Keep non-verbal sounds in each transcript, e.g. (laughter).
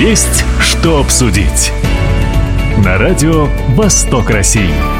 Есть что обсудить. На радио «Восток России».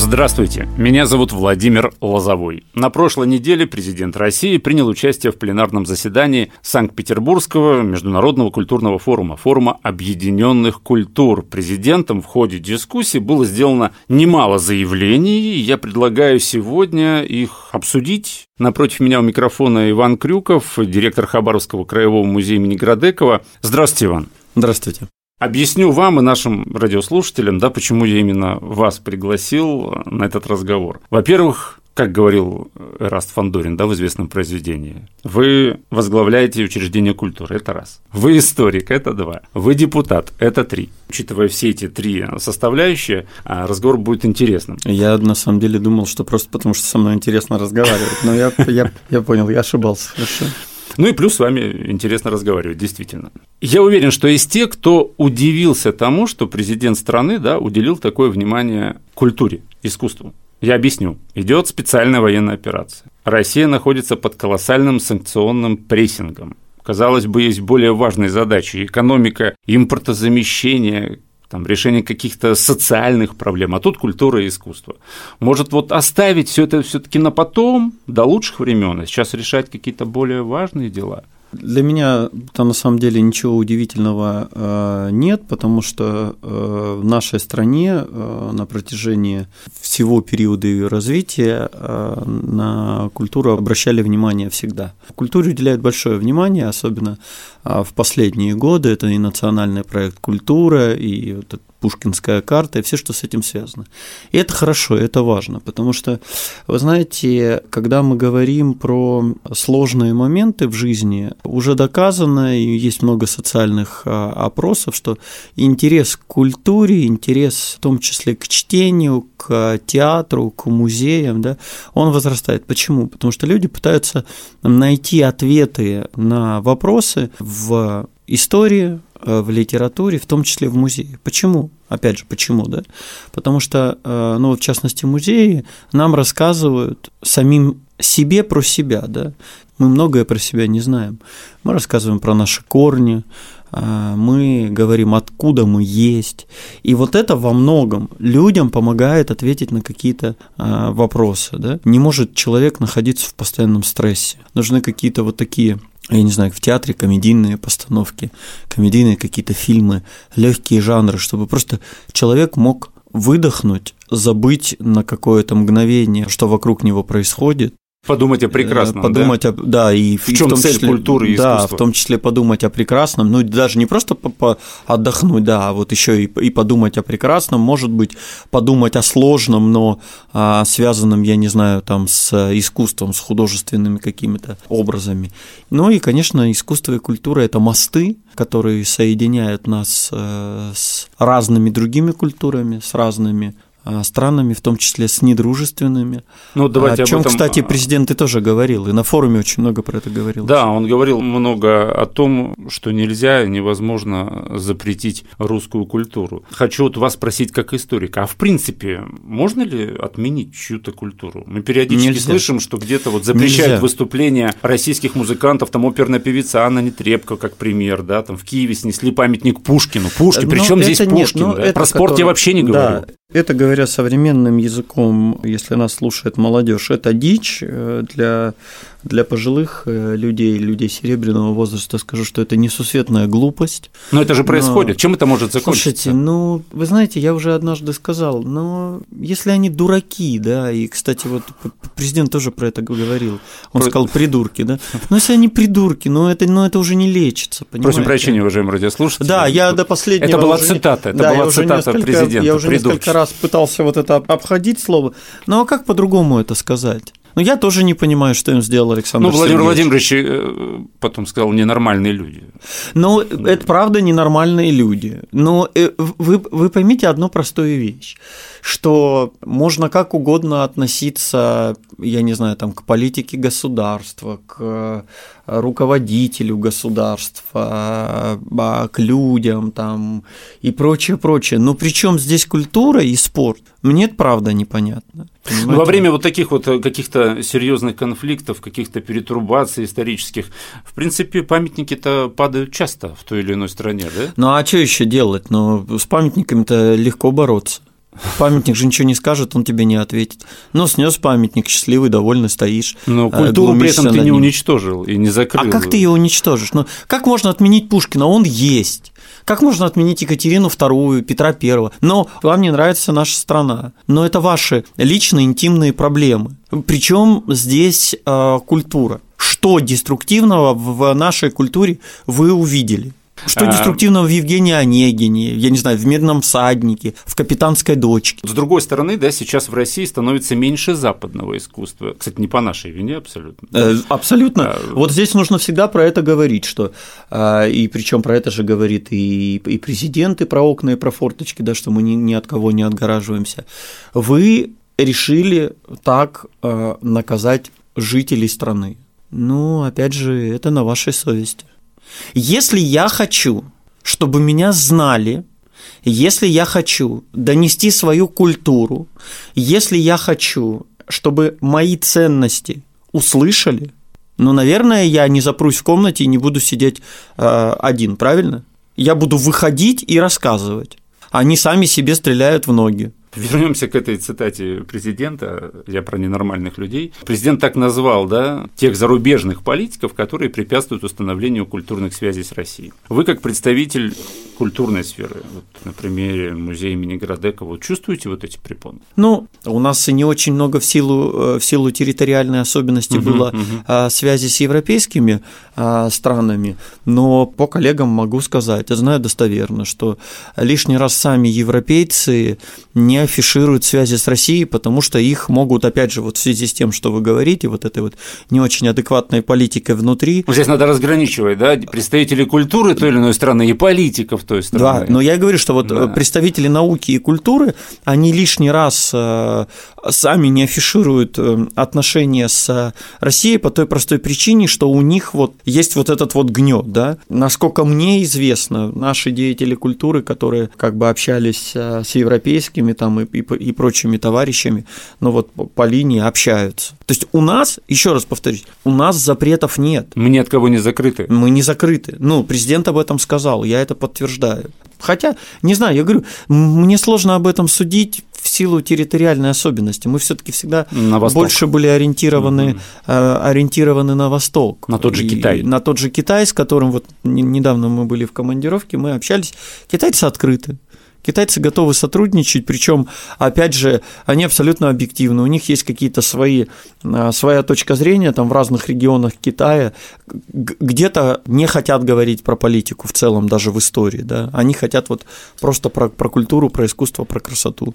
Здравствуйте, меня зовут Владимир Лозовой. На прошлой неделе президент России принял участие в пленарном заседании Санкт-Петербургского международного культурного форума, форума объединенных культур. Президентом в ходе дискуссии было сделано немало заявлений, и я предлагаю сегодня их обсудить. Напротив меня у микрофона Иван Крюков, директор Хабаровского краевого музея имени Градекова. Здравствуйте, Иван. Здравствуйте. Объясню вам и нашим радиослушателям, да, почему я именно вас пригласил на этот разговор. Во-первых, как говорил Эраст Фандорин, да, в известном произведении, вы возглавляете учреждение культуры, это раз. Вы историк, это два. Вы депутат, это три. Учитывая все эти три составляющие, а, разговор будет интересным. Я на самом деле думал, что просто потому, что со мной интересно разговаривать, но я, я, я понял, я ошибался, хорошо. Ну и плюс с вами интересно разговаривать, действительно. Я уверен, что есть те, кто удивился тому, что президент страны да, уделил такое внимание культуре, искусству. Я объясню. Идет специальная военная операция. Россия находится под колоссальным санкционным прессингом. Казалось бы, есть более важные задачи – экономика, импортозамещение, там, решение каких-то социальных проблем, а тут культура и искусство. Может, вот оставить все это все-таки на потом, до лучших времен, а сейчас решать какие-то более важные дела – для меня там на самом деле ничего удивительного э, нет, потому что э, в нашей стране э, на протяжении всего периода ее развития на культуру обращали внимание всегда. Культуре уделяют большое внимание, особенно в последние годы. Это и национальный проект «Культура», и вот Пушкинская карта и все, что с этим связано. И это хорошо, это важно, потому что, вы знаете, когда мы говорим про сложные моменты в жизни, уже доказано, и есть много социальных а, опросов, что интерес к культуре, интерес в том числе к чтению, к театру, к музеям, да, он возрастает. Почему? Потому что люди пытаются найти ответы на вопросы в истории, в литературе, в том числе в музее. Почему? Опять же, почему, да? Потому что, э, ну, в частности, музеи нам рассказывают самим себе про себя, да? Мы многое про себя не знаем. Мы рассказываем про наши корни, э, мы говорим, откуда мы есть. И вот это во многом людям помогает ответить на какие-то вопросы. Да? Не может человек находиться в постоянном стрессе. Нужны какие-то вот такие я не знаю, в театре комедийные постановки, комедийные какие-то фильмы, легкие жанры, чтобы просто человек мог выдохнуть, забыть на какое-то мгновение, что вокруг него происходит, Подумать о прекрасном. Подумать да? о да и в, в чем цель числе, культуры и да, искусства. в том числе подумать о прекрасном, ну даже не просто отдохнуть, да, а вот еще и, и подумать о прекрасном, может быть подумать о сложном, но а, связанном, я не знаю, там с искусством, с художественными какими-то образами. Ну и, конечно, искусство и культура это мосты, которые соединяют нас э, с разными другими культурами, с разными странами, в том числе с недружественными. Ну, давайте о чем, этом... кстати, президент и тоже говорил, и на форуме очень много про это говорил. Да, он говорил много о том, что нельзя, невозможно запретить русскую культуру. Хочу вот вас спросить как историка, а в принципе можно ли отменить чью-то культуру? Мы периодически нельзя. слышим, что где-то вот запрещают нельзя. выступления российских музыкантов, там оперная певица Анна Нетребко, как пример, да, там в Киеве снесли памятник Пушкину. Пушкин, ну, причем здесь нет, Пушкин? Ну, да? Про спорт который... я вообще не говорю. Да, это, говоря современным языком, если нас слушает молодежь, это дичь э, для для пожилых э, людей, людей серебряного возраста, скажу, что это несусветная глупость. Но это же происходит. Но... Чем это может закончиться? Слушайте, ну, вы знаете, я уже однажды сказал, но если они дураки, да, и, кстати, вот президент тоже про это говорил, он про... сказал придурки, да, (laughs) но если они придурки, ну это, ну, это уже не лечится, понимаете? Просим прощения, уважаемые радиослушатели. Да, я до последнего... Это была уже... цитата, это да, была цитата президента. Я уже несколько раз пытался вот это обходить слово, ну а как по-другому это сказать? Но я тоже не понимаю, что им сделал Александр Ну, Владимир Владимирович э, потом сказал, ненормальные люди. Ну, это правда ненормальные люди. Но э, вы, вы поймите одну простую вещь, что можно как угодно относиться, я не знаю, там, к политике государства, к руководителю государства, а, к людям там и прочее, прочее. Но при чем здесь культура и спорт? Мне это правда непонятно. Ну, во время вот таких вот э, каких-то серьезных конфликтов, каких-то перетрубаций исторических, в принципе, памятники-то падают часто в той или иной стране, да? Ну а что еще делать? Ну, с памятниками-то легко бороться. Памятник же ничего не скажет, он тебе не ответит. Но снес памятник, счастливый, довольный стоишь. Но культуру при этом ты не уничтожил и не закрыл. А как ты ее уничтожишь? Ну, как можно отменить Пушкина? Он есть. Как можно отменить Екатерину II, Петра I? Но вам не нравится наша страна. Но это ваши личные интимные проблемы. Причем здесь э, культура. Что деструктивного в нашей культуре вы увидели? Что а, деструктивного в Евгении Онегине, я не знаю, в «Медном всаднике», в «Капитанской дочке». С другой стороны, да, сейчас в России становится меньше западного искусства. Кстати, не по нашей вине абсолютно. Э, абсолютно. А, вот здесь нужно всегда про это говорить, что э, и причем про это же говорит и, и президент, и про окна, и про форточки, да, что мы ни, ни от кого не отгораживаемся. Вы решили так э, наказать жителей страны. Ну, опять же, это на вашей совести. Если я хочу, чтобы меня знали, если я хочу донести свою культуру, если я хочу, чтобы мои ценности услышали, ну, наверное, я не запрусь в комнате и не буду сидеть э, один, правильно? Я буду выходить и рассказывать. Они сами себе стреляют в ноги. Вернемся к этой цитате президента, я про ненормальных людей. Президент так назвал, да, тех зарубежных политиков, которые препятствуют установлению культурных связей с Россией. Вы, как представитель культурной сферы, вот на примере музея имени Градекова, чувствуете вот эти препоны? Ну, у нас не очень много в силу, э, в силу территориальной особенности угу, было угу. связи с европейскими а, странами, но по коллегам могу сказать, я знаю достоверно, что лишний раз сами европейцы не афишируют связи с Россией, потому что их могут, опять же, вот в связи с тем, что вы говорите, вот этой вот не очень адекватной политикой внутри. Здесь надо разграничивать, да, представители культуры той или иной страны и политиков той страны. Да, но я говорю, что вот да. представители науки и культуры, они лишний раз э, сами не афишируют э, отношения с Россией по той простой причине, что у них вот есть вот этот вот гнет, да. Насколько мне известно, наши деятели культуры, которые как бы общались э, с европейскими там и, и, и прочими товарищами, но вот по, по линии общаются. То есть у нас, еще раз повторюсь, у нас запретов нет. Мы ни от кого не закрыты. Мы не закрыты. Ну, президент об этом сказал, я это подтверждаю. Хотя, не знаю, я говорю, мне сложно об этом судить в силу территориальной особенности. Мы все-таки всегда больше были ориентированы, угу. ориентированы на восток. На тот же и, Китай. На тот же Китай, с которым вот недавно мы были в командировке, мы общались. Китайцы открыты. Китайцы готовы сотрудничать, причем, опять же, они абсолютно объективны. У них есть какие-то свои, а, своя точка зрения там в разных регионах Китая. Где-то не хотят говорить про политику в целом, даже в истории. Да? Они хотят вот просто про, про культуру, про искусство, про красоту.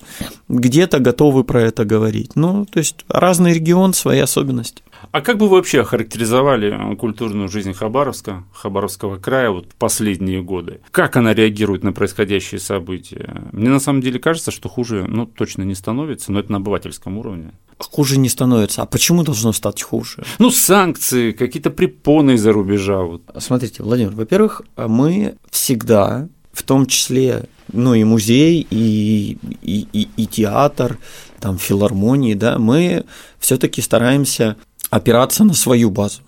Где-то готовы про это говорить. Ну, то есть разный регион, свои особенности. А как бы вы вообще охарактеризовали культурную жизнь Хабаровска, Хабаровского края вот последние годы? Как она реагирует на происходящие события? Мне на самом деле кажется, что хуже, ну, точно не становится, но это на обывательском уровне. Хуже не становится. А почему должно стать хуже? Ну, санкции, какие-то препоны из-за рубежа. Вот. Смотрите, Владимир, во-первых, мы всегда, в том числе, ну, и музей, и, и, и, и театр, там, филармонии, да, мы все-таки стараемся опираться на свою базу.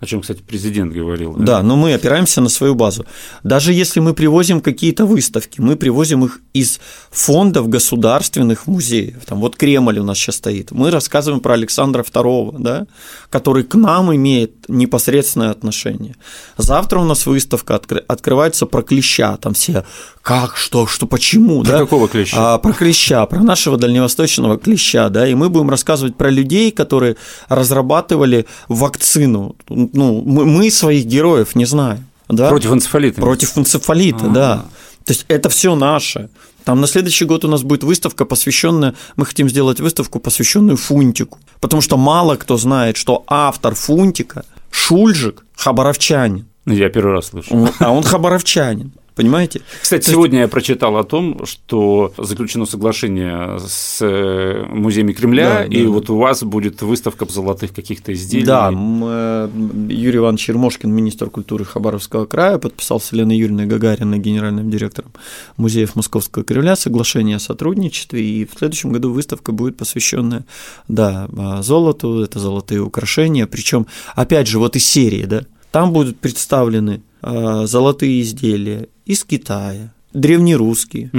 О чем, кстати, президент говорил. Да? да, но мы опираемся на свою базу. Даже если мы привозим какие-то выставки, мы привозим их из фондов государственных музеев. Там вот Кремль у нас сейчас стоит. Мы рассказываем про Александра II, да, который к нам имеет непосредственное отношение. Завтра у нас выставка откры- открывается про клеща. Там все как, что, что, почему. Про да? какого клеща? А, про клеща, про нашего дальневосточного клеща. Да? И мы будем рассказывать про людей, которые разрабатывали вакцину ну, мы, мы своих героев не знаем. Да? Против энцефалита. Против энцефалита, А-а-а. да. То есть это все наше. Там на следующий год у нас будет выставка, посвященная, мы хотим сделать выставку, посвященную Фунтику. Потому что мало кто знает, что автор Фунтика Шульжик хабаровчанин. Я первый раз слышу. А он хабаровчанин. Понимаете? Кстати, То сегодня есть... я прочитал о том, что заключено соглашение с э, музеями Кремля, да, и да. вот у вас будет выставка золотых каких-то изделий. Да, э, Юрий Иванович Ермошкин, министр культуры Хабаровского края, подписал с Еленой Юрьевной Гагариной, генеральным директором музеев Московского Кремля, соглашение о сотрудничестве, и в следующем году выставка будет посвященная, да, золоту, это золотые украшения, причем, опять же, вот из серии, да, там будут представлены э, золотые изделия из Китая, древнерусские,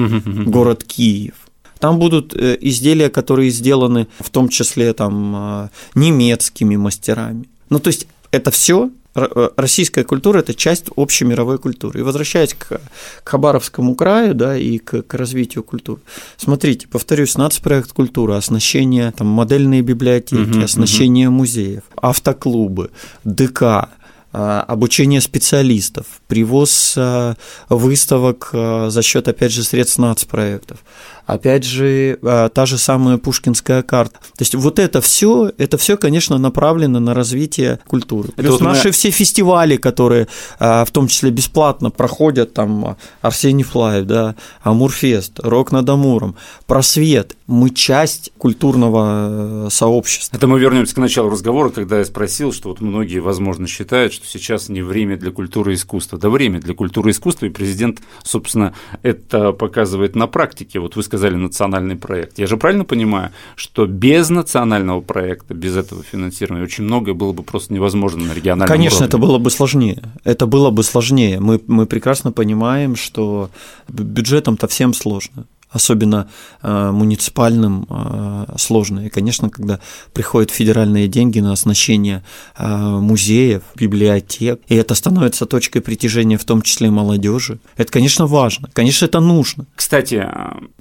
город Киев. Там будут э, изделия, которые сделаны в том числе там, э, немецкими мастерами. Ну, то есть это все российская культура – это часть общей мировой культуры. И возвращаясь к, к Хабаровскому краю да, и к, к развитию культуры. Смотрите, повторюсь, нацпроект культуры, оснащение, там, модельные библиотеки, угу, оснащение угу. музеев, автоклубы, ДК – обучение специалистов, привоз а, выставок а, за счет, опять же, средств нацпроектов, опять же, та же самая Пушкинская карта. То есть вот это все, это все, конечно, направлено на развитие культуры. Плюс это наши мы... все фестивали, которые в том числе бесплатно проходят, там Арсений Флаев, да, Амурфест, Рок над Амуром, Просвет, мы часть культурного э, сообщества. Это мы вернемся к началу разговора, когда я спросил, что вот многие, возможно, считают, что сейчас не время для культуры и искусства. Да время для культуры и искусства, и президент, собственно, это показывает на практике. Вот вы сказали национальный проект. Я же правильно понимаю, что без национального проекта, без этого финансирования очень многое было бы просто невозможно на региональном Конечно, уровне. это было бы сложнее. Это было бы сложнее. Мы, мы прекрасно понимаем, что бюджетом-то всем сложно особенно э, муниципальным, э, сложно. И, конечно, когда приходят федеральные деньги на оснащение э, музеев, библиотек, и это становится точкой притяжения в том числе молодежи, это, конечно, важно, конечно, это нужно. Кстати,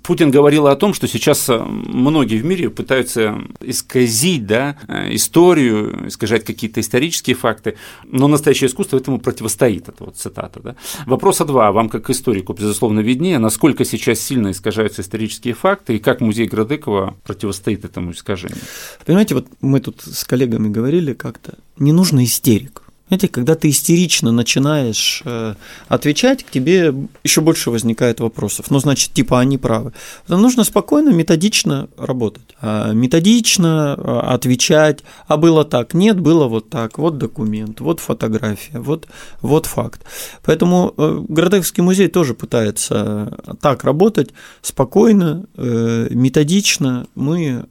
Путин говорил о том, что сейчас многие в мире пытаются исказить да, историю, искажать какие-то исторические факты, но настоящее искусство этому противостоит. Это вот цитата. Да? Вопроса два. Вам, как историку, безусловно, виднее, насколько сейчас сильно искажать искажаются исторические факты, и как музей Градыкова противостоит этому искажению. Понимаете, вот мы тут с коллегами говорили как-то, не нужно истерик. Знаете, когда ты истерично начинаешь э, отвечать, к тебе еще больше возникает вопросов. Ну, значит, типа они правы. Нужно спокойно, методично работать. А методично а, отвечать, а было так, нет, было вот так, вот документ, вот фотография, вот, вот факт. Поэтому э, Городовский музей тоже пытается так работать, спокойно, э, методично. Мы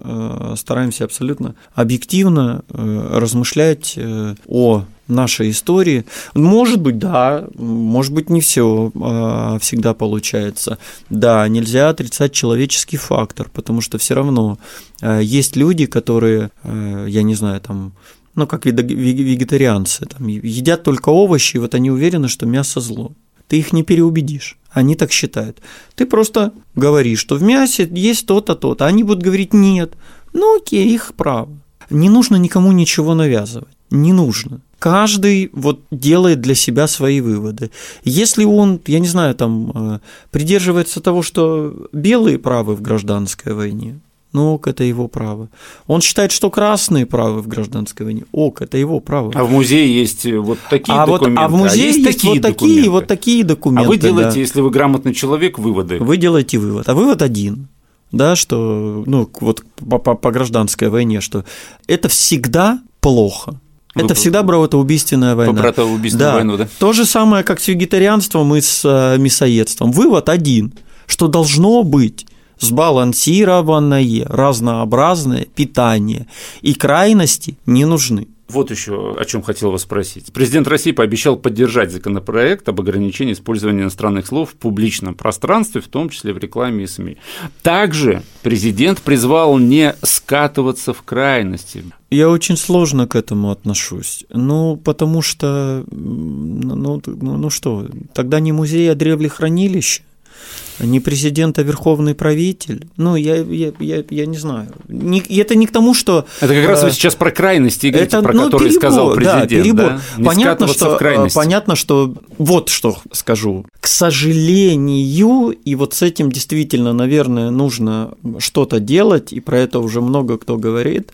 стараемся абсолютно объективно размышлять о нашей истории. Может быть, да, может быть, не все а, всегда получается. Да, нельзя отрицать человеческий фактор, потому что все равно а, есть люди, которые, а, я не знаю, там, ну, как вегетарианцы, там, едят только овощи, и вот они уверены, что мясо зло. Ты их не переубедишь. Они так считают. Ты просто говоришь, что в мясе есть то-то, то-то. Они будут говорить нет. Ну окей, их право. Не нужно никому ничего навязывать. Не нужно каждый вот делает для себя свои выводы. Если он, я не знаю, там э, придерживается того, что белые правы в гражданской войне, ну ок, это его право. Он считает, что красные правы в гражданской войне. Ок, это его право. А в музее есть вот такие а документы. Вот, а в музее а есть, есть такие вот такие, документы. вот такие документы. А вы делаете, да. если вы грамотный человек, выводы. Вы делаете вывод. А вывод один да, что, ну, вот по, по, по гражданской войне, что это всегда плохо. Это всегда братоубийственная война. По братоубийственную да. войну, да? То же самое, как с вегетарианством и с э, мясоедством. Вывод один, что должно быть сбалансированное, разнообразное питание, и крайности не нужны. Вот еще о чем хотел вас спросить. Президент России пообещал поддержать законопроект об ограничении использования иностранных слов в публичном пространстве, в том числе в рекламе и СМИ. Также президент призвал не скатываться в крайности. Я очень сложно к этому отношусь. Ну, потому что, ну, ну, ну что, тогда не музей, а древлехранилище не президент, а верховный правитель. Ну, я, я, я, я не знаю. Не, это не к тому, что... Это как раз вы э, сейчас про крайности говорите, это, про ну, которые перебор, сказал президент. Да, перебор. Да? Не понятно, что, в э, понятно, что... Вот что скажу. К сожалению, и вот с этим действительно, наверное, нужно что-то делать, и про это уже много кто говорит,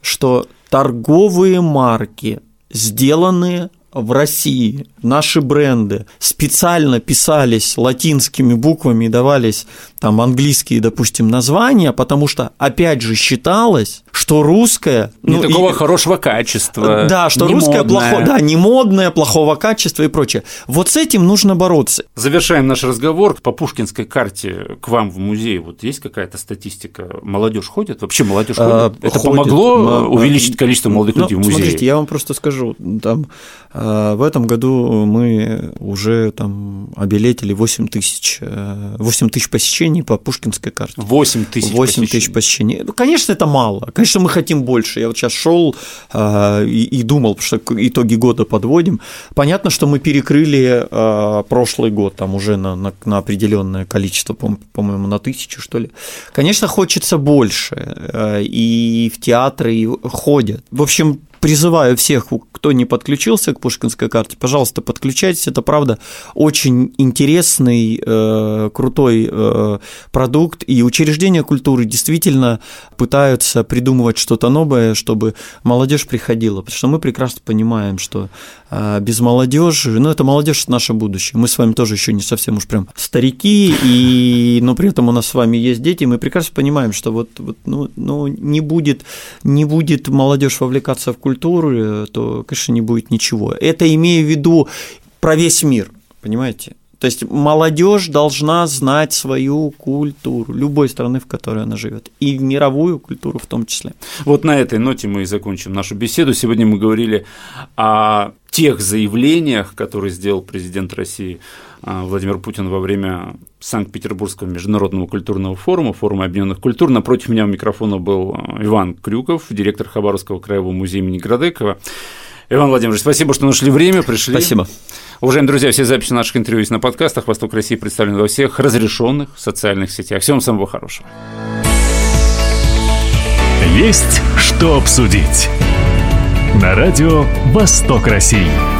что торговые марки, сделанные в России. Наши бренды специально писались латинскими буквами и давались там английские, допустим, названия, потому что, опять же, считалось, что русское... Не ну, такого и, хорошего качества. Да, что не русское модное. плохое, да, не модное, плохого качества и прочее. Вот с этим нужно бороться. Завершаем наш разговор. По Пушкинской карте к вам в музей вот есть какая-то статистика? Молодежь ходит? Вообще молодежь ходит? А, Это ходит. помогло А, увеличить количество молодых ну, людей в музее? Смотрите, я вам просто скажу, там, э, в этом году мы уже там обилетили 8 тысяч, э, 8 тысяч посещений по Пушкинской карте. 8 тысяч 8 тысяч посещений. Ну, конечно, это мало. Конечно, мы хотим больше. Я вот сейчас шел э, и, и думал, что итоги года подводим. Понятно, что мы перекрыли э, прошлый год там уже на, на, на определенное количество, по- по-моему, на тысячу, что ли. Конечно, хочется больше. э, и в театры и ходят. В общем, призываю всех, кто не подключился к Пушкинской карте, пожалуйста, подключайтесь. Это правда очень интересный, э, крутой э, продукт. И учреждения культуры действительно пытаются придумывать что-то новое, чтобы молодежь приходила. Потому что мы прекрасно понимаем, что без молодежи, ну, это молодежь это наше будущее. Мы с вами тоже еще не совсем уж прям старики, и, но при этом у нас с вами есть дети. Мы прекрасно понимаем, что вот, вот ну, ну, не будет, не будет молодежь вовлекаться в культуру, то, конечно, не будет ничего. Это имея в виду про весь мир, понимаете? То есть молодежь должна знать свою культуру любой страны, в которой она живет, и мировую культуру в том числе. Вот на этой ноте мы и закончим нашу беседу. Сегодня мы говорили о тех заявлениях, которые сделал президент России а, Владимир Путин во время Санкт-Петербургского международного культурного форума, форума объединенных культур. Напротив меня у микрофона был а, Иван Крюков, директор Хабаровского краевого музея имени Градекова. Иван Владимирович, спасибо, что нашли время, пришли. Спасибо. Уважаемые друзья, все записи наших интервью есть на подкастах. Восток России представлен во всех разрешенных социальных сетях. Всем самого хорошего. Есть что обсудить. На радио «Восток России».